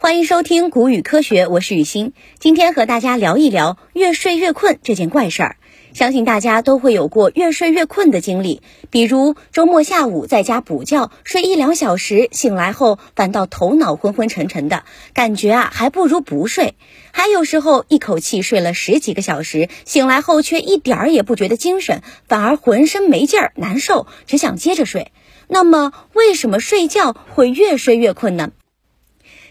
欢迎收听《古语科学》，我是雨欣。今天和大家聊一聊越睡越困这件怪事儿。相信大家都会有过越睡越困的经历，比如周末下午在家补觉，睡一两小时，醒来后反倒头脑昏昏沉沉的，感觉啊还不如不睡。还有时候一口气睡了十几个小时，醒来后却一点儿也不觉得精神，反而浑身没劲儿、难受，只想接着睡。那么，为什么睡觉会越睡越困呢？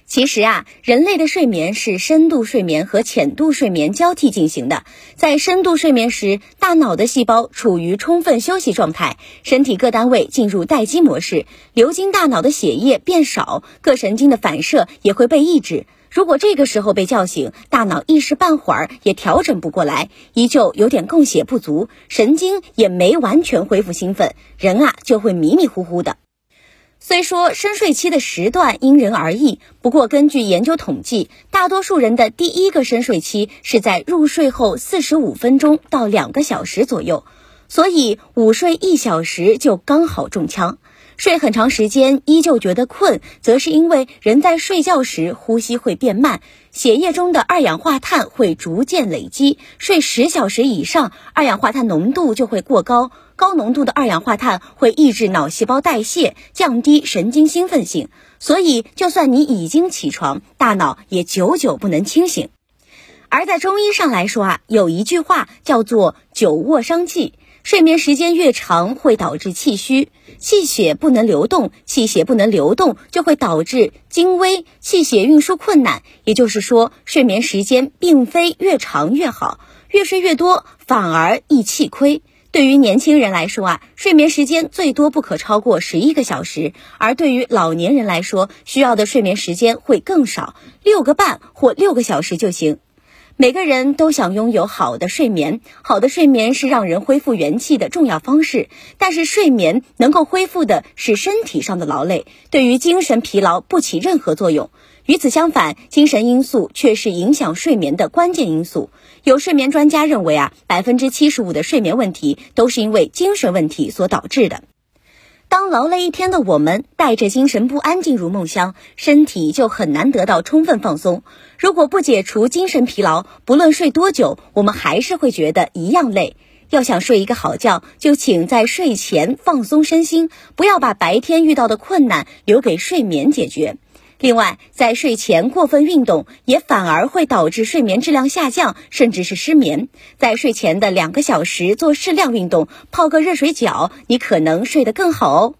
其实啊，人类的睡眠是深度睡眠和浅度睡眠交替进行的。在深度睡眠时，大脑的细胞处于充分休息状态，身体各单位进入待机模式，流经大脑的血液变少，各神经的反射也会被抑制。如果这个时候被叫醒，大脑一时半会儿也调整不过来，依旧有点供血不足，神经也没完全恢复兴奋，人啊就会迷迷糊糊的。虽说深睡期的时段因人而异，不过根据研究统计，大多数人的第一个深睡期是在入睡后四十五分钟到两个小时左右，所以午睡一小时就刚好中枪。睡很长时间依旧觉得困，则是因为人在睡觉时呼吸会变慢，血液中的二氧化碳会逐渐累积。睡十小时以上，二氧化碳浓度就会过高，高浓度的二氧化碳会抑制脑细胞代谢，降低神经兴奋性。所以，就算你已经起床，大脑也久久不能清醒。而在中医上来说啊，有一句话叫做“久卧伤气”。睡眠时间越长，会导致气虚，气血不能流动，气血不能流动就会导致精微，气血运输困难。也就是说，睡眠时间并非越长越好，越睡越多反而易气亏。对于年轻人来说啊，睡眠时间最多不可超过十一个小时；而对于老年人来说，需要的睡眠时间会更少，六个半或六个小时就行。每个人都想拥有好的睡眠，好的睡眠是让人恢复元气的重要方式。但是，睡眠能够恢复的是身体上的劳累，对于精神疲劳不起任何作用。与此相反，精神因素却是影响睡眠的关键因素。有睡眠专家认为啊，百分之七十五的睡眠问题都是因为精神问题所导致的。当劳累一天的我们带着精神不安进入梦乡，身体就很难得到充分放松。如果不解除精神疲劳，不论睡多久，我们还是会觉得一样累。要想睡一个好觉，就请在睡前放松身心，不要把白天遇到的困难留给睡眠解决。另外，在睡前过分运动也反而会导致睡眠质量下降，甚至是失眠。在睡前的两个小时做适量运动，泡个热水脚，你可能睡得更好哦。